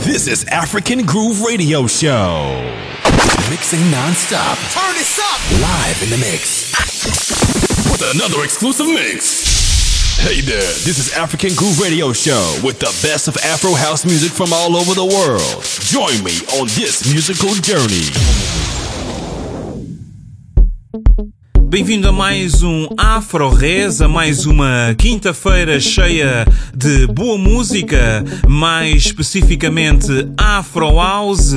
This is African Groove Radio Show. Mixing non-stop. Turn this up. Live in the mix. With another exclusive mix. Hey there, this is African Groove Radio Show with the best of Afro house music from all over the world. Join me on this musical journey. Bem-vindo a mais um Afro Res, a mais uma quinta-feira cheia de boa música, mais especificamente Afro House.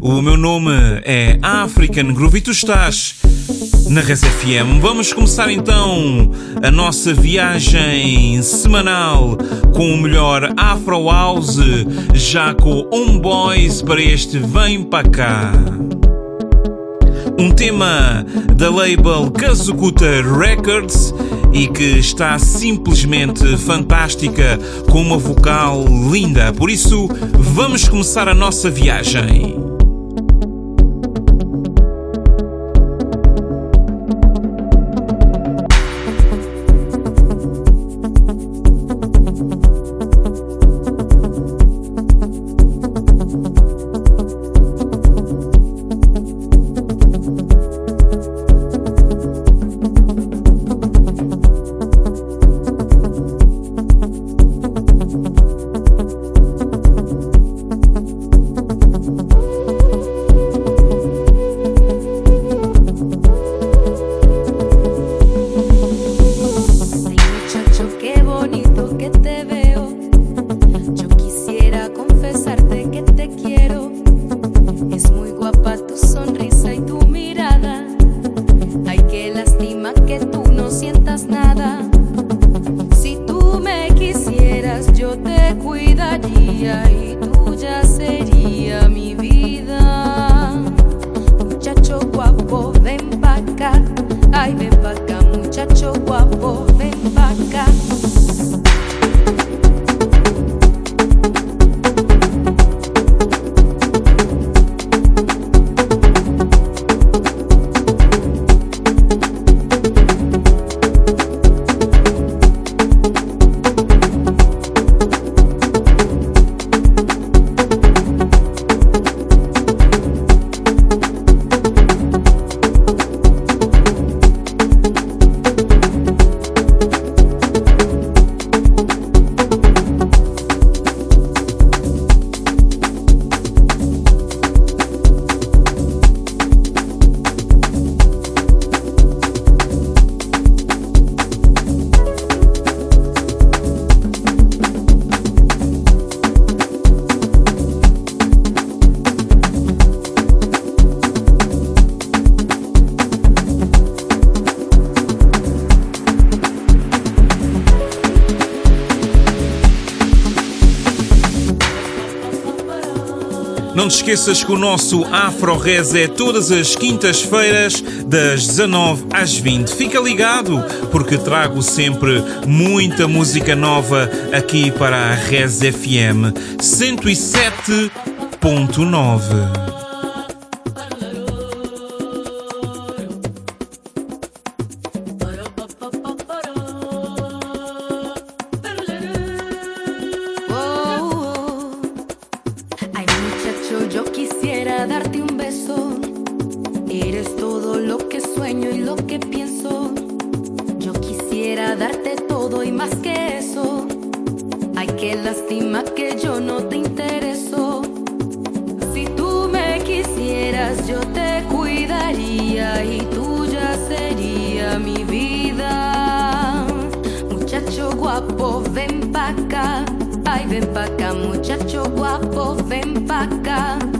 O meu nome é African Groove e tu estás na Res FM. Vamos começar então a nossa viagem semanal com o melhor Afro House, já com Homeboys para este Vem para cá um tema da label Kazukuta Records e que está simplesmente fantástica com uma vocal linda. Por isso, vamos começar a nossa viagem. Esqueças que o nosso Afro Res é todas as quintas-feiras, das 19 às 20. Fica ligado, porque trago sempre muita música nova aqui para a Res FM 107.9. pa' muchacho guapo, ven pa' acá.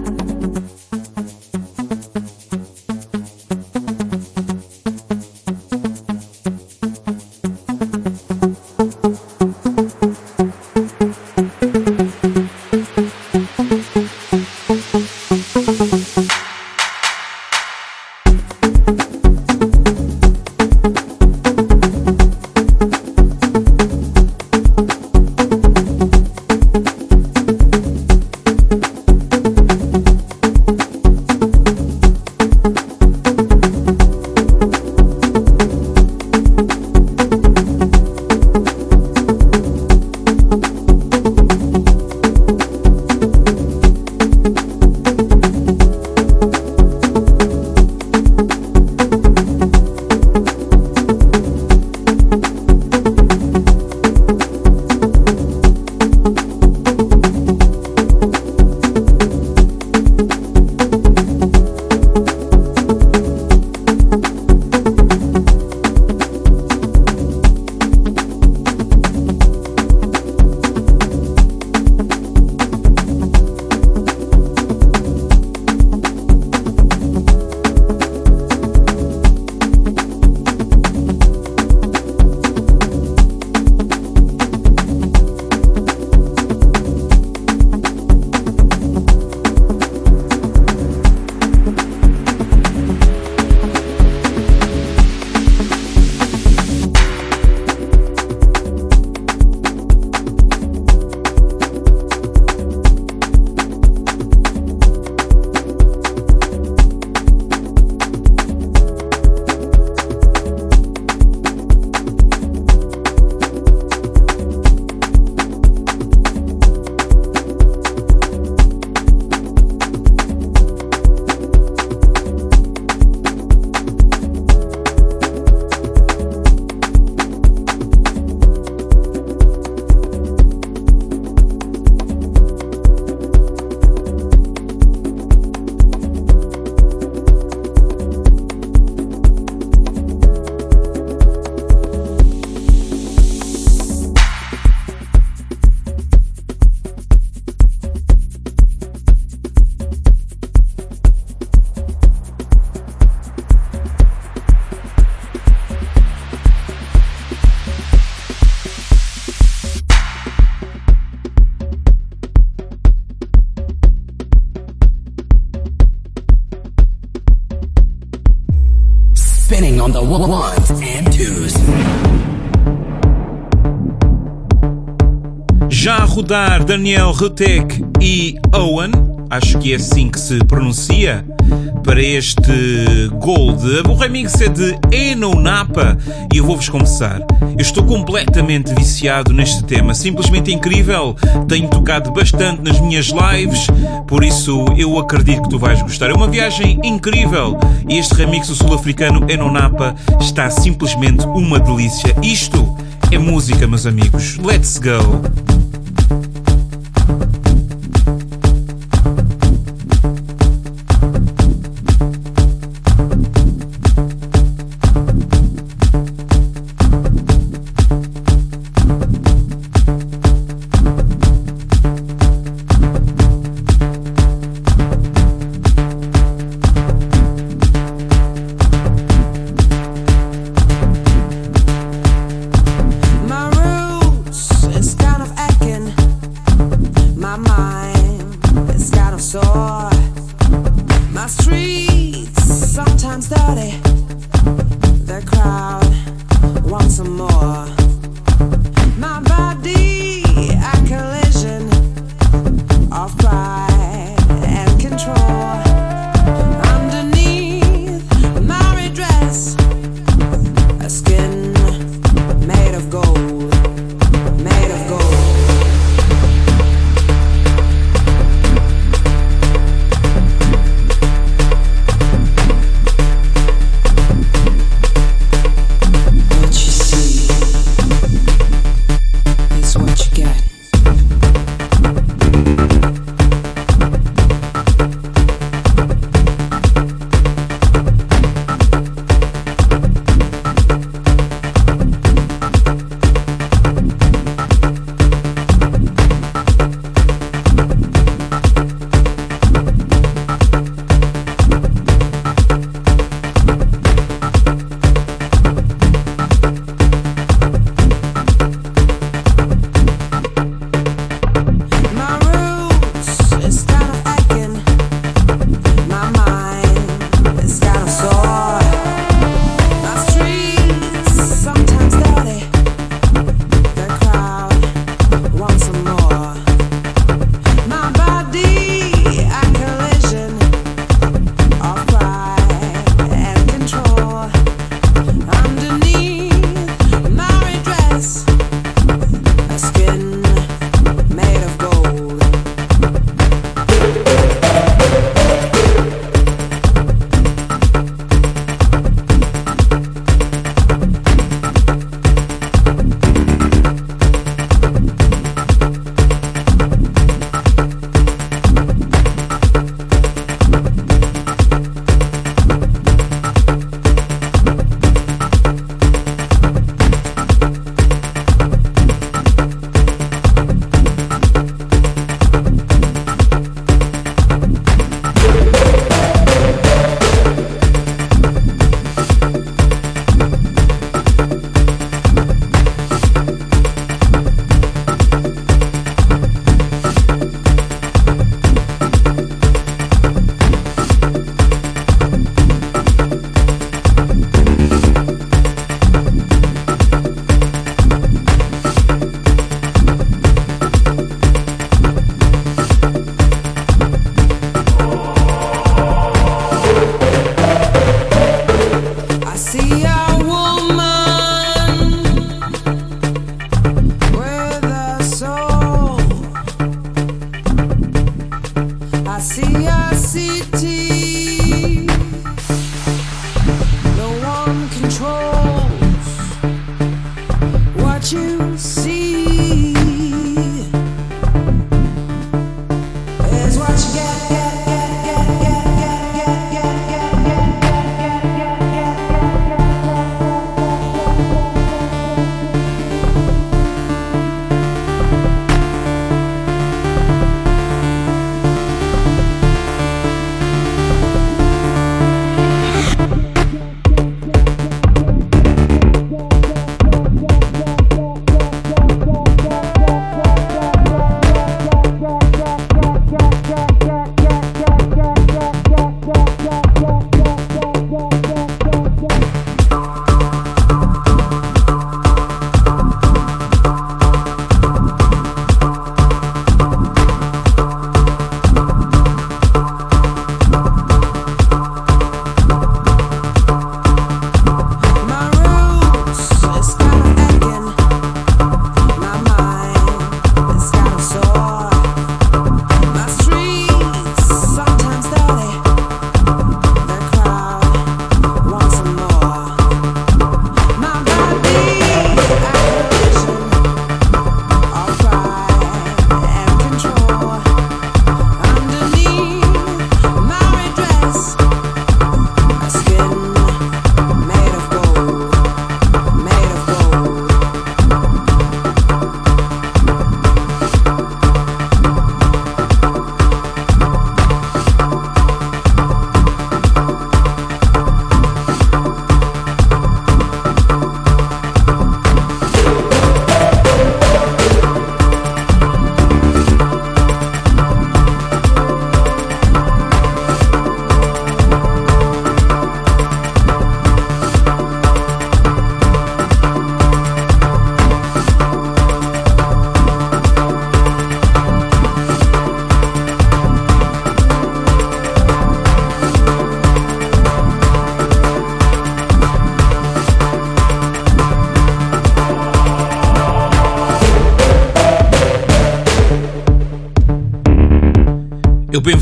Ones and twos. Já a rodar Daniel Rutek e Owen, acho que é assim que se pronuncia, para este Gold. O remix é de Eno Napa e eu vou-vos confessar, eu estou completamente viciado neste tema, simplesmente incrível. Tenho tocado bastante nas minhas lives, por isso eu acredito que tu vais gostar. É uma viagem incrível e este remix sul-africano Eno Napa está simplesmente uma delícia. Isto é música, meus amigos. Let's go! I see city.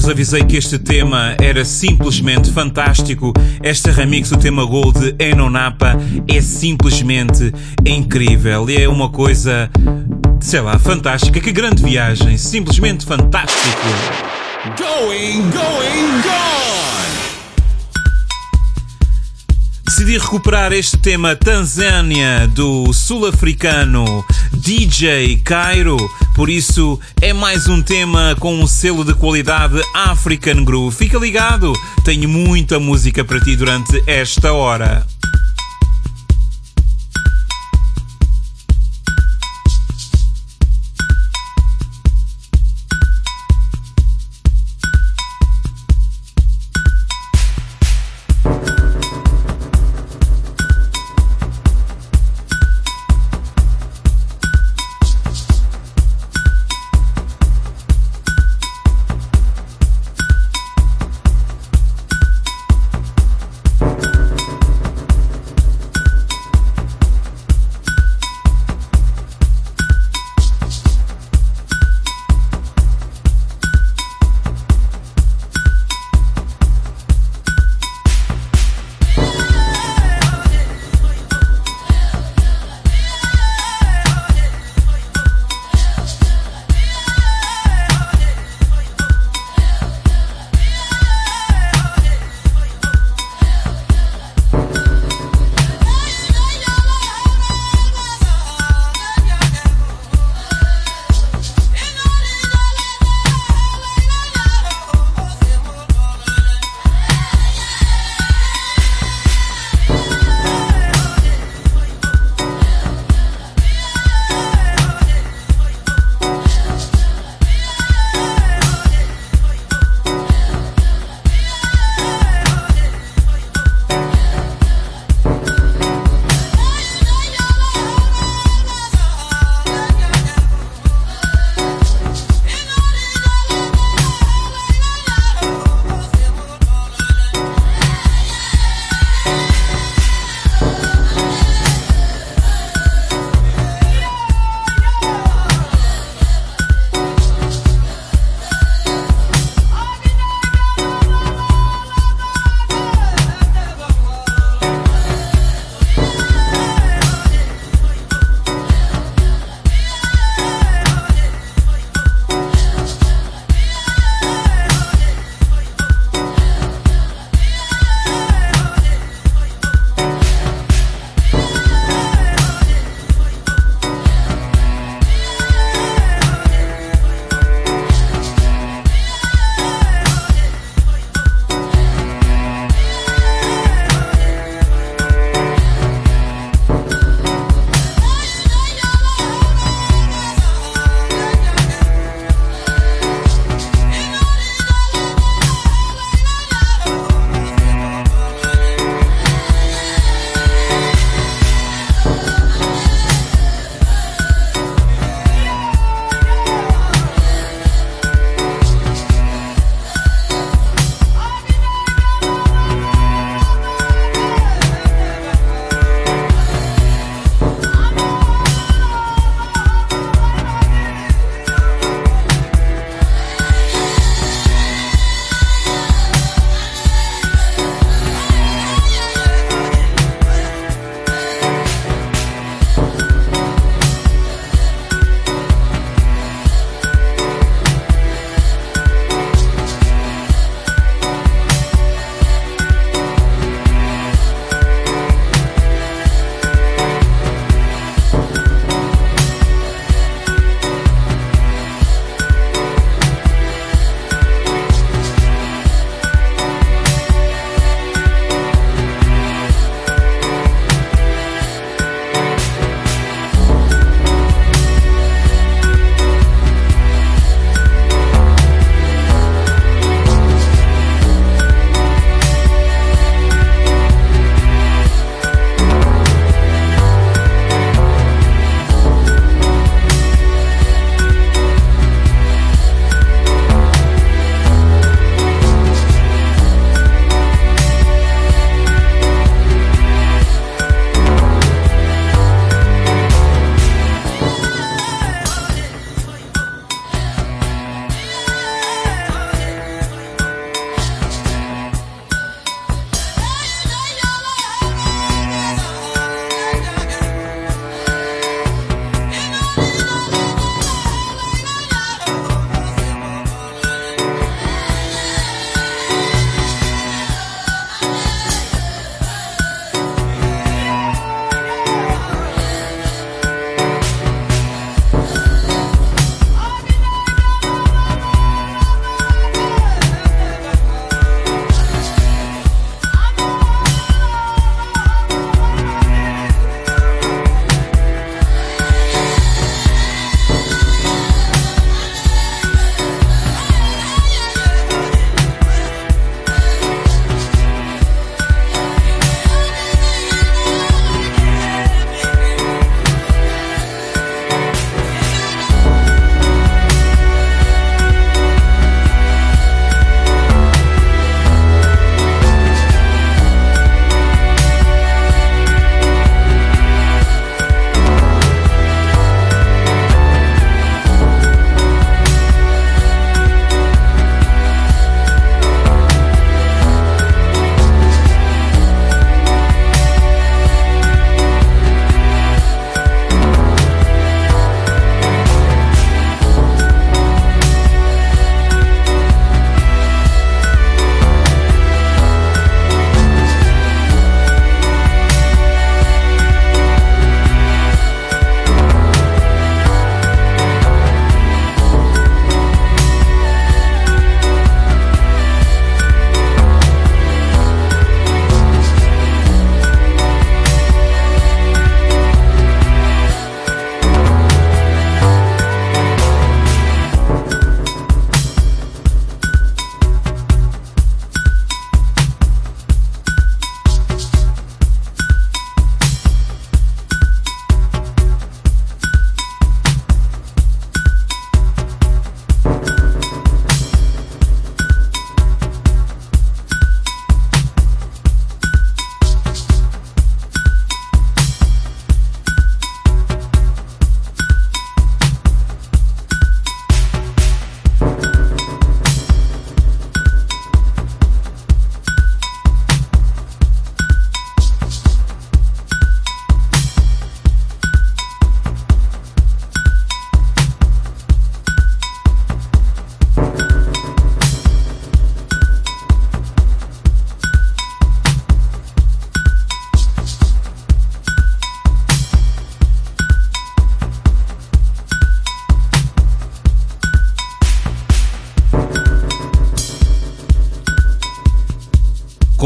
Vos avisei que este tema era simplesmente fantástico. Esta remix do tema Gold de Enonapa é simplesmente incrível. E é uma coisa, sei lá, fantástica. Que grande viagem. Simplesmente fantástico. Going, going, gone! Decidi recuperar este tema Tanzânia do sul-africano DJ Cairo, por isso é mais um tema com um selo de qualidade African Groove. Fica ligado, tenho muita música para ti durante esta hora.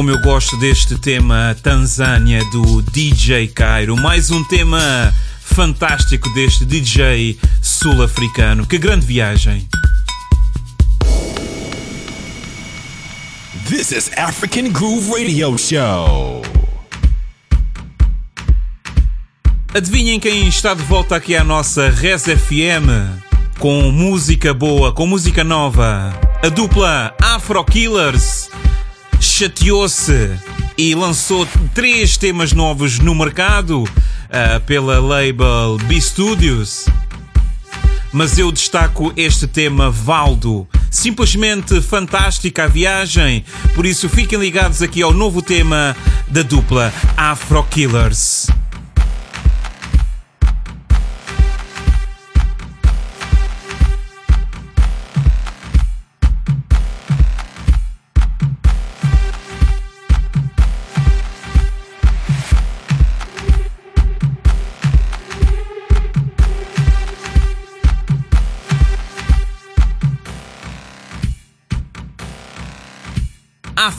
Como eu gosto deste tema Tanzânia do DJ Cairo. Mais um tema fantástico deste DJ sul-africano. Que grande viagem! This is African Groove Radio Show. Adivinhem quem está de volta aqui à nossa Res FM com música boa, com música nova. A dupla Afro Killers chateou-se e lançou três temas novos no mercado uh, pela label B Studios. Mas eu destaco este tema Valdo. Simplesmente fantástica a viagem. Por isso fiquem ligados aqui ao novo tema da dupla Afro Killers.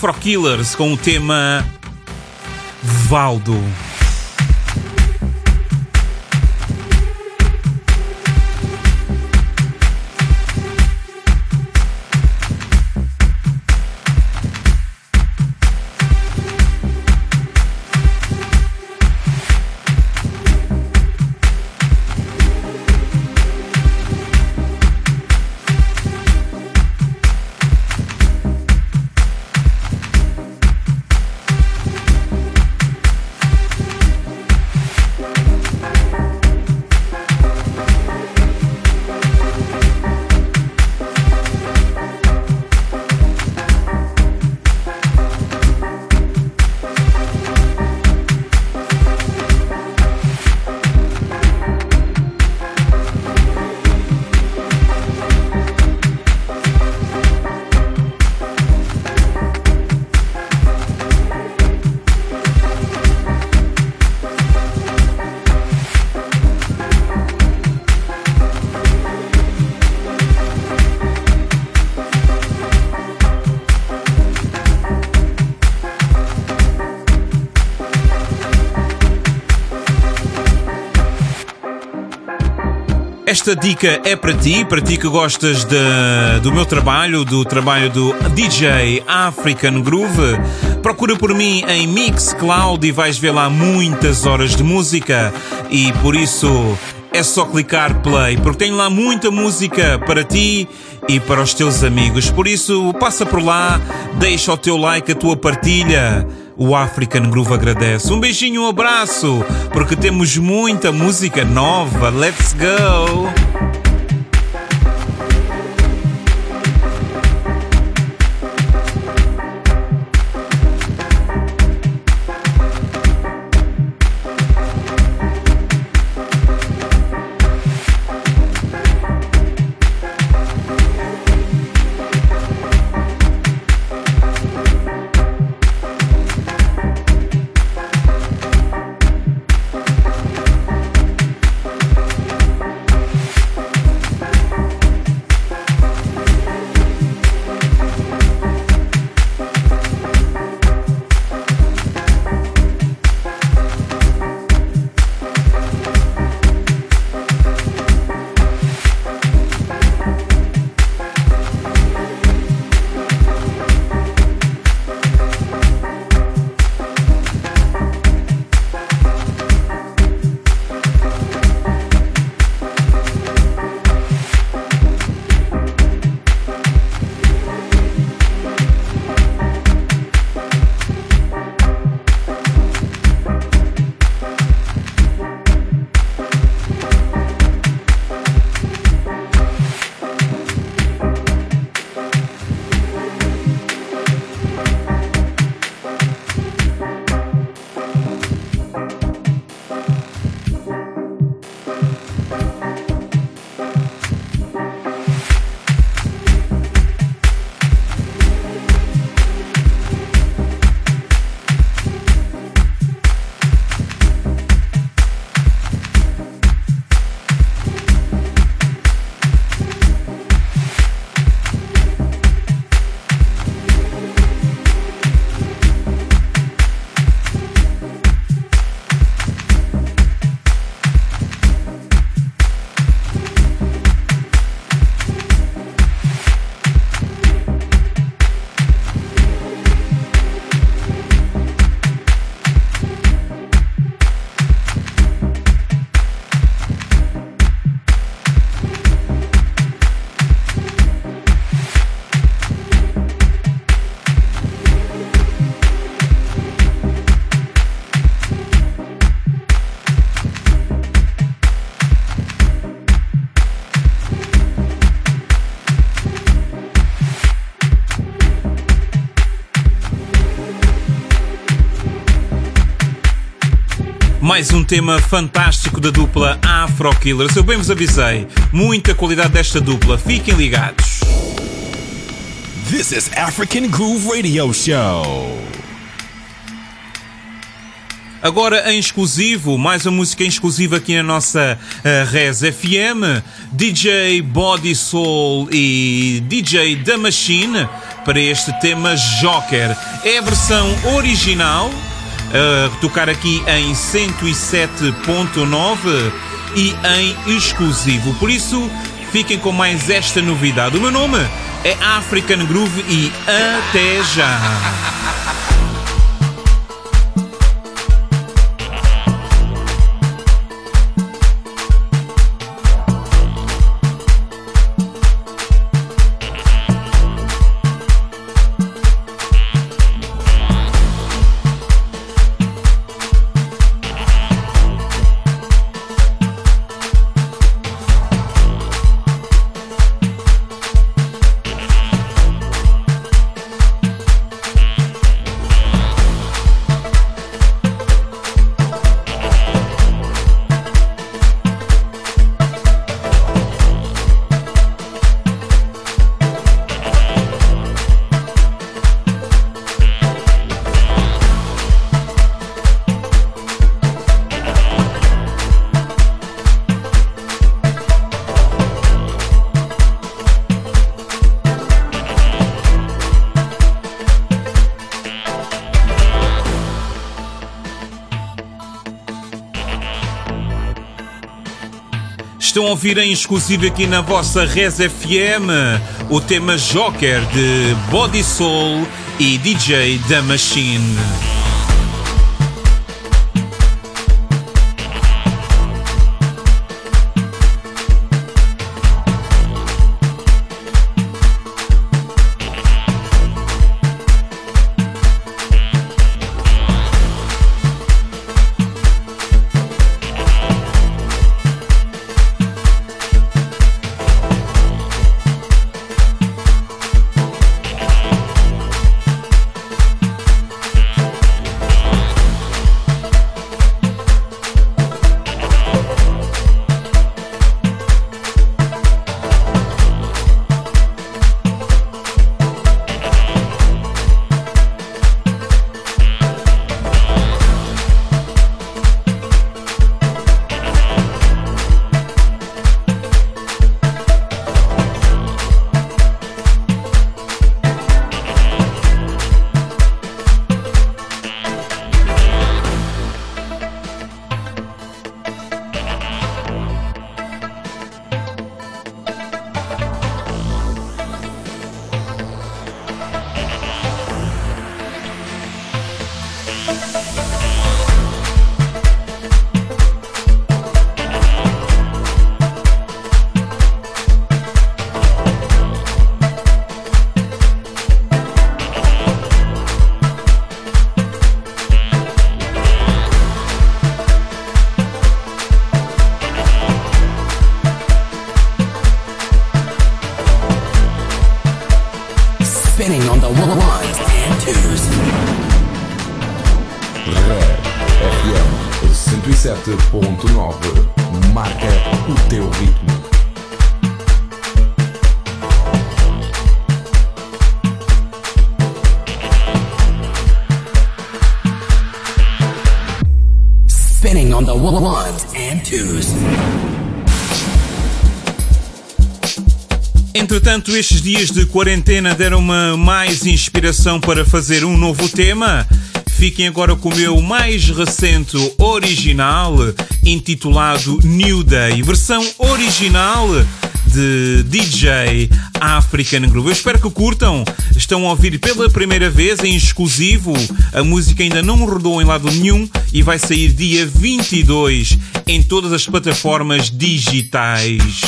Afro Killers com o tema Valdo. Esta dica é para ti, para ti que gostas de, do meu trabalho, do trabalho do DJ African Groove. Procura por mim em Mixcloud e vais ver lá muitas horas de música e por isso é só clicar play, porque tem lá muita música para ti e para os teus amigos. Por isso, passa por lá, deixa o teu like, a tua partilha o African Groove agradece. Um beijinho, um abraço, porque temos muita música nova. Let's go! Mais um tema fantástico da dupla Afro Killers. Eu bem vos avisei, muita qualidade desta dupla. Fiquem ligados. This is African Groove Radio Show. Agora em exclusivo, mais uma música em exclusiva aqui na nossa uh, Res FM, DJ Body Soul e DJ The Machine para este tema Joker. É a versão original, uh, tocar aqui em 107.9 e em exclusivo. Por isso, fiquem com mais esta novidade. O meu nome é African Groove e até já! Ouvir em exclusivo aqui na vossa Res FM o tema Joker de Body Soul e DJ da Machine. Entretanto, estes dias de quarentena deram-me mais inspiração para fazer um novo tema. Fiquem agora com o meu mais recente original, intitulado New Day, versão original de DJ African Groove. Eu espero que curtam. Estão a ouvir pela primeira vez em exclusivo. A música ainda não rodou em lado nenhum e vai sair dia 22 em todas as plataformas digitais.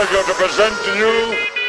Pleasure to present to you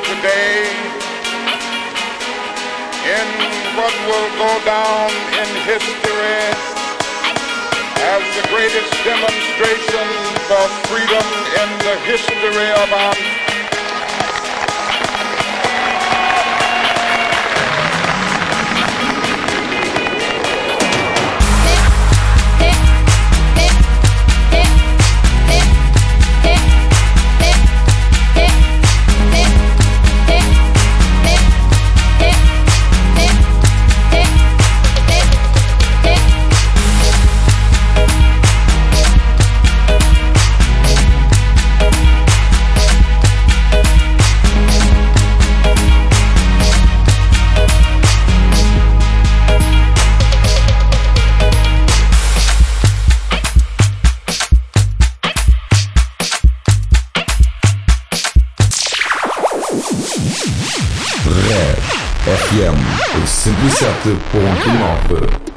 today in what will go down in history as the greatest demonstration for freedom in the history of our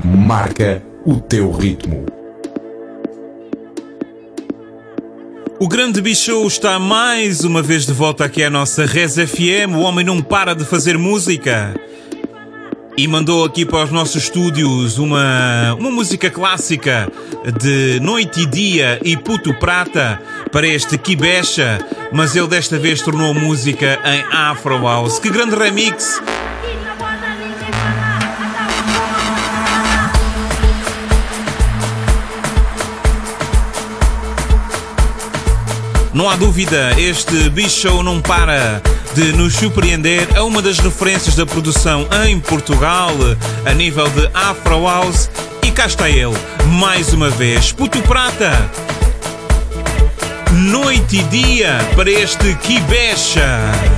Marca o teu ritmo. O grande bicho está mais uma vez de volta aqui à nossa Res FM. O homem não para de fazer música. E mandou aqui para os nossos estúdios uma, uma música clássica de Noite e Dia e Puto Prata para este Kibecha, mas ele desta vez tornou música em Afro House. Que grande remix! Não há dúvida, este bicho não para de nos surpreender. É uma das referências da produção em Portugal a nível de Afro House. E cá está ele, mais uma vez, Puto Prata. Noite e dia para este Kibecha.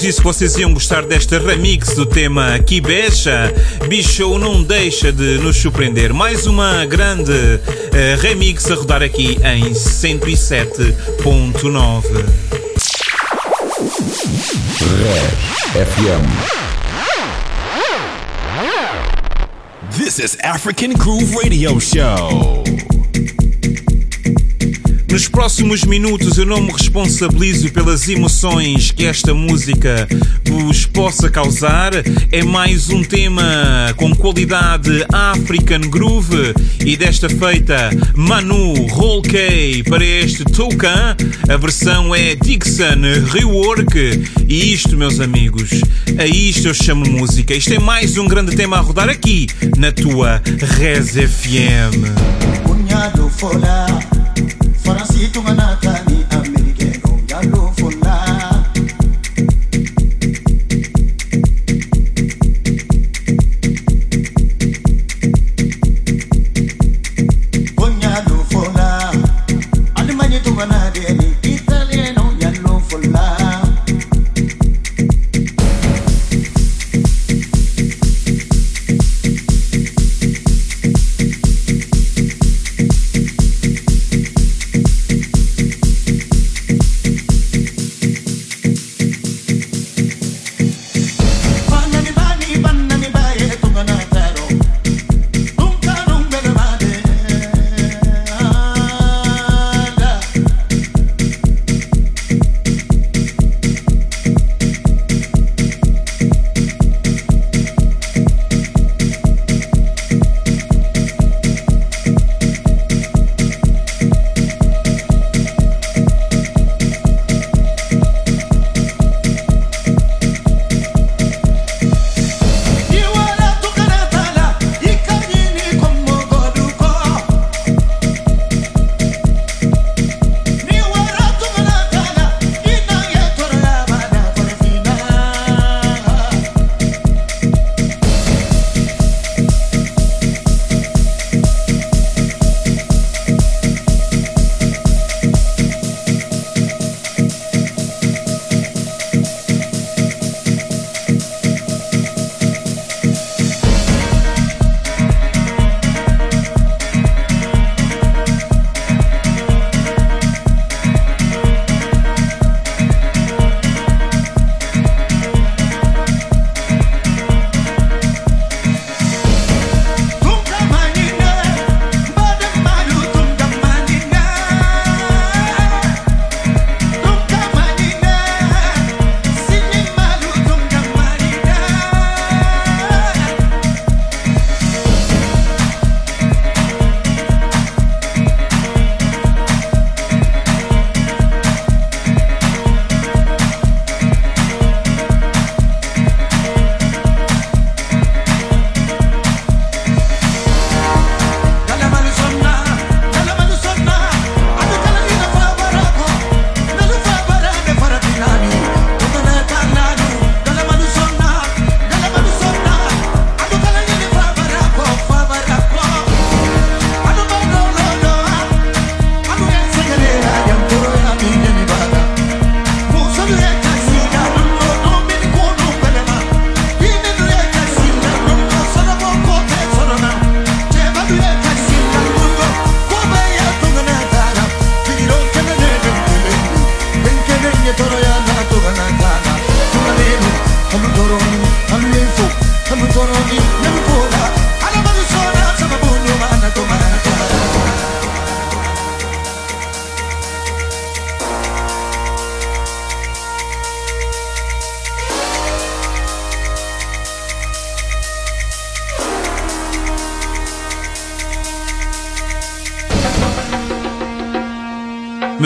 Vos disse que vocês iam gostar desta remix do tema Kibecha. Bicho não deixa de nos surpreender. Mais uma grande uh, remix a rodar aqui em 107.9. Red FM. This is African Groove Radio Show. Nos próximos minutos eu não me responsabilizo pelas emoções que esta música vos possa causar. É mais um tema com qualidade African Groove e desta feita Manu Roll K para este Toucan. A versão é Dixon Rework e isto, meus amigos, a isto eu chamo música. Isto é mais um grande tema a rodar aqui na tua Res FM. For a seat, tunga na kani Amerike gonga lo fon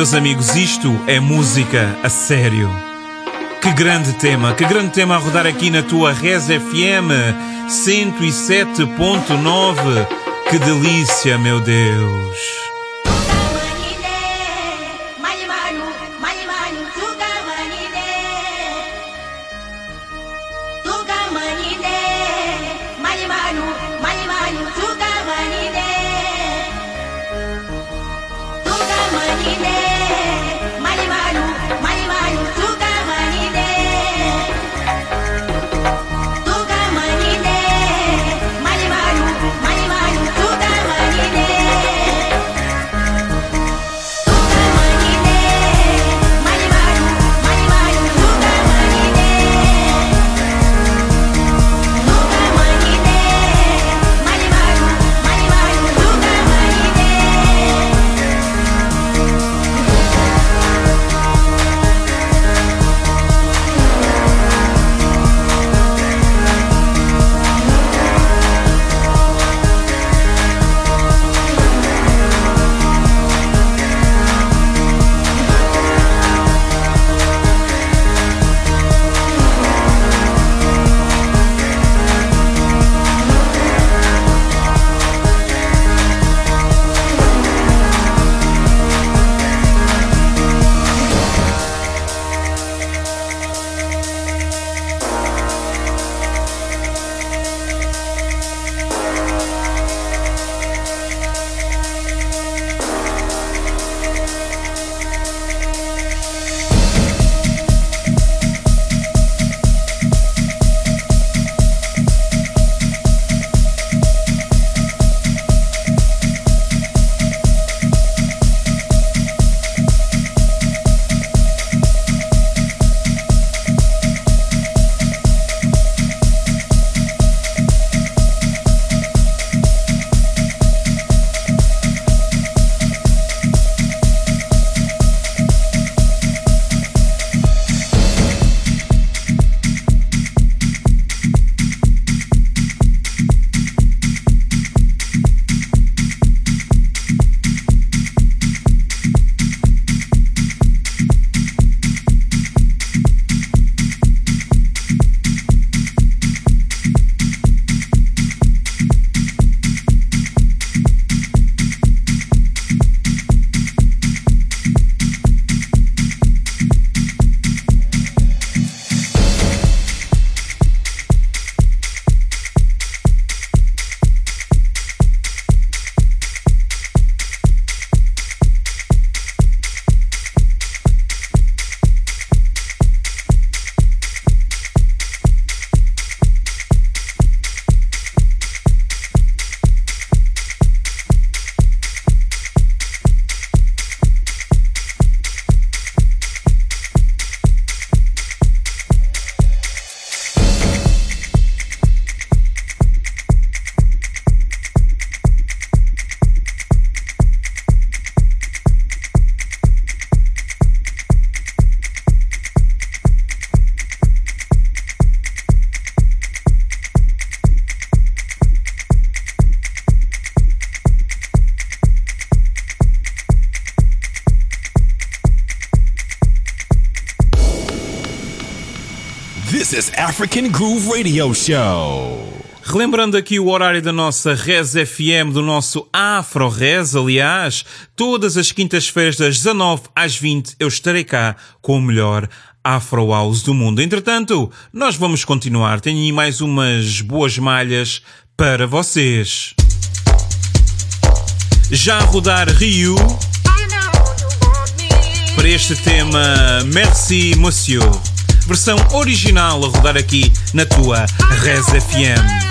Meus amigos, isto é música a sério. Que grande tema, que grande tema a rodar aqui na tua Res FM 107.9. Que delícia, meu Deus. This is African Groove Radio Show. Relembrando aqui o horário da nossa Res FM, do nosso Afro Res, aliás, todas as quintas-feiras das 19 às 20 eu estarei cá com o melhor Afro House do mundo. Entretanto, nós vamos continuar. Tenho aí mais umas boas malhas para vocês. Já a rodar Rio para este tema Merci Monsieur. Versão original a rodar aqui na tua Res FM.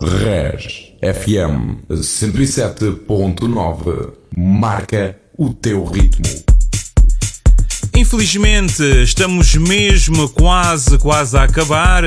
Res FM 107.9 marca o teu ritmo. Infelizmente, estamos mesmo quase, quase a acabar.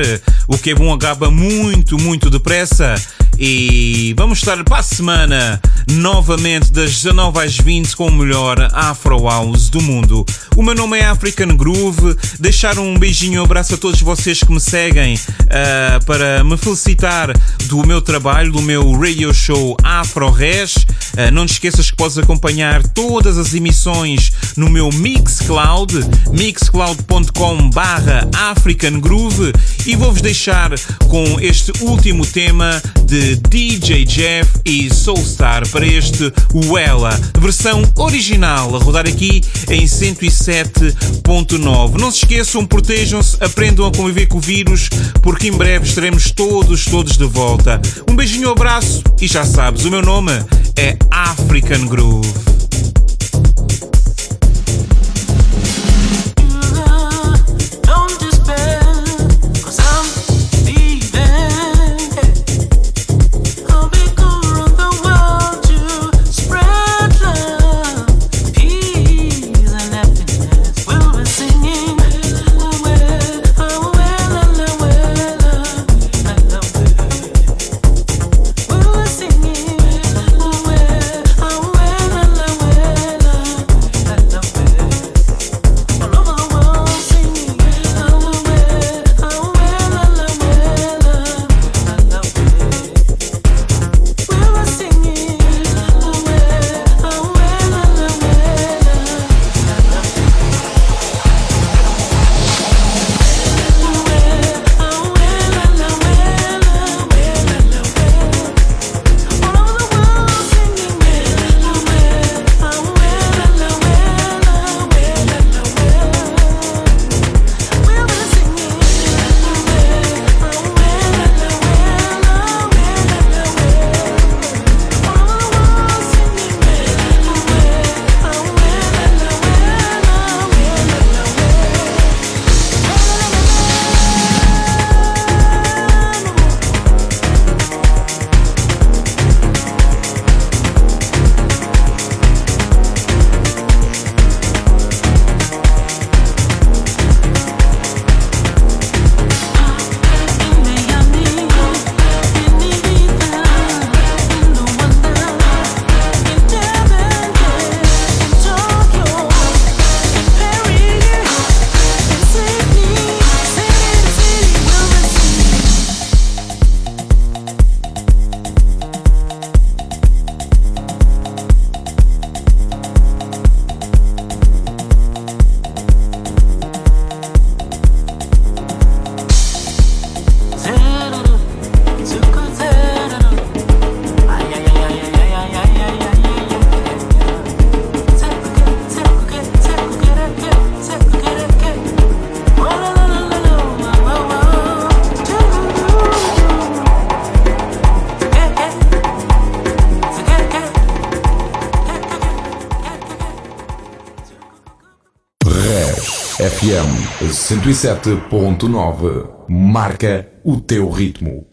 O que é bom acaba muito, muito depressa. E vamos estar para a semana novamente das 19 às 20 com o melhor Afro House do mundo. O meu nome é African Groove. Deixar um beijinho e um abraço a todos vocês que me seguem uh, para me felicitar do meu trabalho, do meu radio show Afro Res. Uh, não te esqueças que podes acompanhar todas as emissões no meu Mixcloud, mixcloud.com barra African Groove e vou-vos deixar com este último tema de DJ Jeff e Soulstar para este Wella, versão original, a rodar aqui em 107.9. Não se esqueçam, protejam-se, aprendam a conviver com o vírus, porque em breve estaremos todos, todos de volta. Um beijinho, um abraço e já sabes, o meu nome é African Groove. 107.9 marca o teu ritmo.